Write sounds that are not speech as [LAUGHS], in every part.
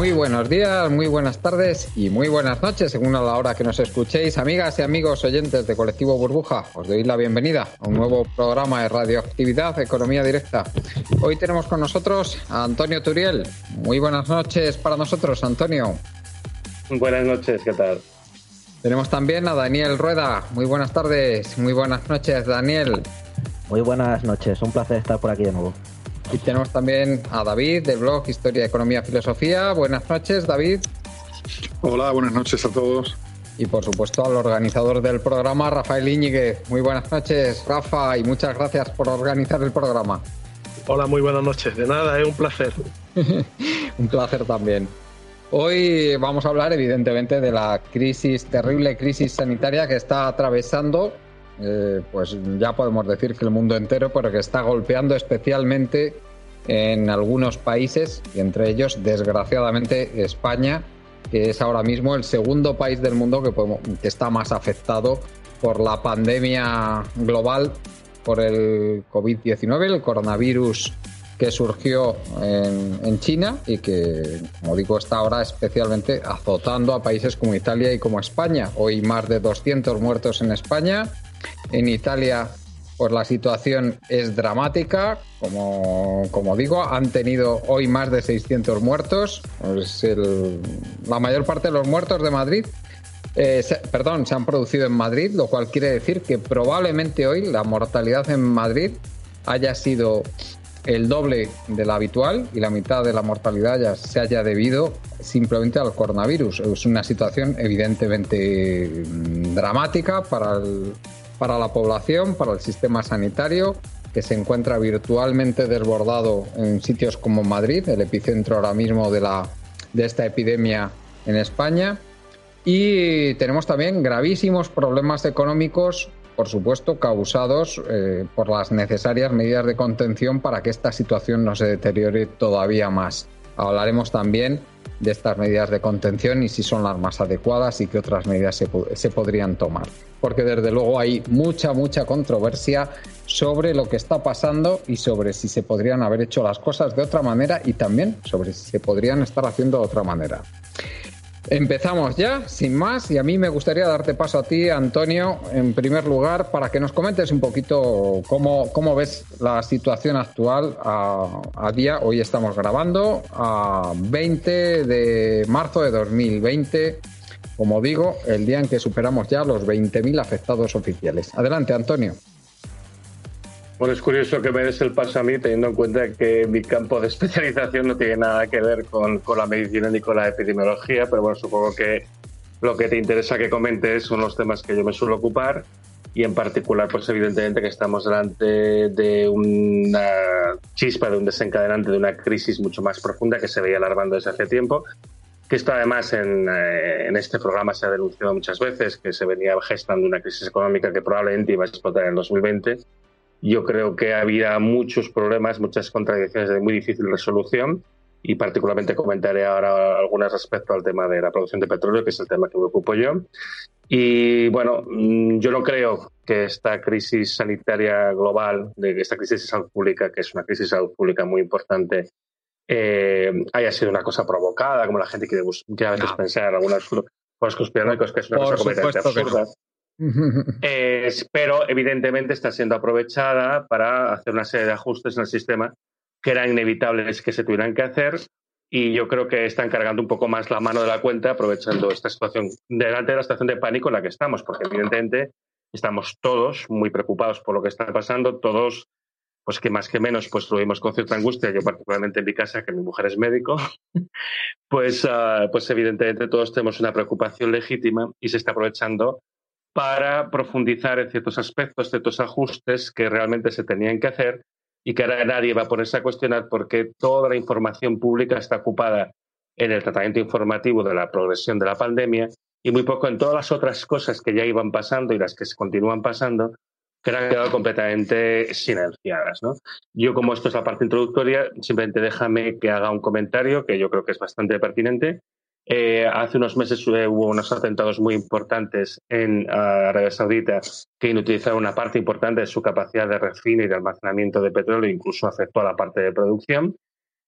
Muy buenos días, muy buenas tardes y muy buenas noches, según a la hora que nos escuchéis. Amigas y amigos oyentes de Colectivo Burbuja, os doy la bienvenida a un nuevo programa de radioactividad Economía Directa. Hoy tenemos con nosotros a Antonio Turiel. Muy buenas noches para nosotros, Antonio. Buenas noches, ¿qué tal? Tenemos también a Daniel Rueda. Muy buenas tardes, muy buenas noches, Daniel. Muy buenas noches, un placer estar por aquí de nuevo. Y tenemos también a David del blog Historia, Economía, Filosofía. Buenas noches, David. Hola, buenas noches a todos. Y por supuesto al organizador del programa, Rafael Íñiguez. Muy buenas noches, Rafa, y muchas gracias por organizar el programa. Hola, muy buenas noches. De nada, es un placer. [LAUGHS] un placer también. Hoy vamos a hablar evidentemente de la crisis, terrible crisis sanitaria que está atravesando eh, pues ya podemos decir que el mundo entero, pero que está golpeando especialmente en algunos países, y entre ellos, desgraciadamente, España, que es ahora mismo el segundo país del mundo que, está más afectado por la pandemia global, por el COVID-19, el coronavirus que surgió en, en, China y que, como digo, está ahora especialmente azotando a países como Italia y como España. Hoy más de 200 muertos en España, en Italia, pues la situación es dramática. Como, como digo, han tenido hoy más de 600 muertos. La mayor parte de los muertos de Madrid eh, perdón, se han producido en Madrid, lo cual quiere decir que probablemente hoy la mortalidad en Madrid haya sido el doble de la habitual y la mitad de la mortalidad ya se haya debido simplemente al coronavirus. Es una situación evidentemente mm, dramática para el, para la población, para el sistema sanitario, que se encuentra virtualmente desbordado en sitios como Madrid, el epicentro ahora mismo de, esta epidemia en España. Y tenemos también gravísimos problemas económicos, por supuesto, causados eh, por las necesarias medidas de contención para que esta situación no se deteriore todavía más. Hablaremos también de estas medidas de contención y si son las más adecuadas y qué otras medidas se, se, podrían tomar. Porque desde luego hay mucha, mucha controversia sobre lo que está pasando y sobre si se podrían haber hecho las cosas de otra manera y también sobre si se podrían estar haciendo de otra manera. Empezamos ya, sin más, y a mí me gustaría darte paso a ti, Antonio, en primer lugar, para que nos comentes un poquito cómo, cómo ves la situación actual a, a, día. Hoy estamos grabando a 20 de marzo de 2020, como digo, el día en que superamos ya los 20.000 afectados oficiales. Adelante, Antonio. Bueno, es curioso que me des el paso a mí, teniendo en cuenta que mi campo de [LAUGHS] especialización no tiene nada que ver con, con la medicina ni con la epidemiología, pero bueno, supongo que lo que te interesa que comentes son los temas que yo me suelo ocupar y en particular, pues evidentemente que estamos delante de una chispa, de un desencadenante, de una crisis mucho más profunda que se veía alarmando desde hace tiempo, que esto además en, eh, en, este programa se ha denunciado muchas veces, que se venía gestando una crisis económica que probablemente iba a explotar en 2020 yo creo que había muchos problemas, muchas contradicciones de muy difícil resolución y particularmente comentaré ahora algunas respecto al tema de la producción de petróleo, que es el tema que me ocupo yo. Y bueno, mm, yo no creo que esta crisis sanitaria global, de esta crisis de salud pública, que es una crisis de salud pública muy importante, eh, haya sido una cosa provocada, como la gente quiere, a veces pensar, algunos pues conspiranoicos, que es una cosa completamente absurda. [LAUGHS] pero evidentemente está siendo aprovechada para hacer una serie de ajustes en el sistema que eran inevitables que se tuvieran que hacer y yo creo que están cargando un poco más la mano de la cuenta aprovechando esta situación delante de la situación de pánico en la que estamos, porque evidentemente estamos todos muy preocupados por lo que está pasando, todos pues que más que menos, pues lo vimos con cierta angustia, yo particularmente en mi casa, que mi mujer es médico, [LAUGHS] pues, uh, pues evidentemente todos tenemos una preocupación legítima y se está aprovechando para profundizar en ciertos aspectos, ciertos ajustes que realmente se tenían que hacer y que ahora nadie va a ponerse a cuestionar porque toda la información pública está ocupada en el tratamiento informativo de la progresión de la pandemia y muy poco en todas las otras cosas que ya iban pasando y las que se continúan pasando que han quedado completamente silenciadas. Yo, como esto es la parte introductoria, simplemente déjame que haga un comentario que yo creo que es bastante pertinente. Eh, hace unos meses eh, hubo unos atentados muy importantes en uh, Arabia Saudita que inutilizaron una parte importante de su capacidad de refino y de almacenamiento de petróleo, incluso afectó a la parte de producción.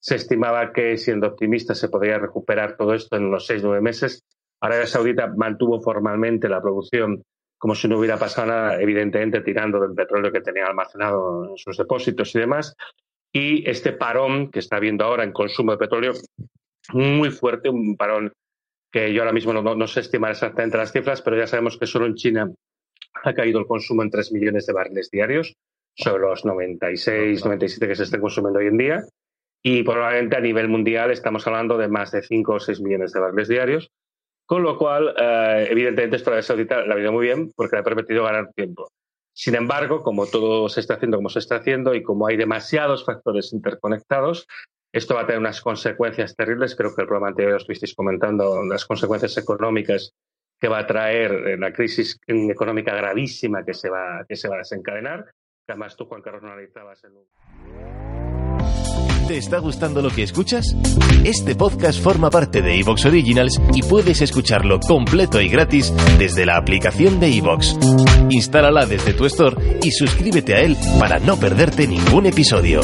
Se estimaba que, siendo optimista, se podría recuperar todo esto en unos seis o nueve meses. Arabia Saudita mantuvo formalmente la producción como si no hubiera pasado nada, evidentemente tirando del petróleo que tenía almacenado en sus depósitos y demás. Y este parón que está habiendo ahora en consumo de petróleo, muy fuerte, un parón que yo ahora mismo no, no sé estimar exactamente las cifras, pero ya sabemos que solo en China ha caído el consumo en 3 millones de barriles diarios, sobre los 96, 97 que se estén consumiendo hoy en día. Y probablemente a nivel mundial estamos hablando de más de 5 o 6 millones de barriles diarios. Con lo cual, eh, evidentemente, esto Arabia Saudita la ha ido muy bien porque le ha permitido ganar tiempo. Sin embargo, como todo se está haciendo como se está haciendo y como hay demasiados factores interconectados, esto va a tener unas consecuencias terribles. Creo que el programa anterior estuvisteis comentando las consecuencias económicas que va a traer eh, la crisis económica gravísima que se va, que se va a desencadenar. Además, tú, Juan Carlos, no analizabas. ¿Te está gustando lo que escuchas? Este podcast forma parte de Evox Originals y puedes escucharlo completo y gratis desde la aplicación de Evox. Instálala desde tu store y suscríbete a él para no perderte ningún episodio.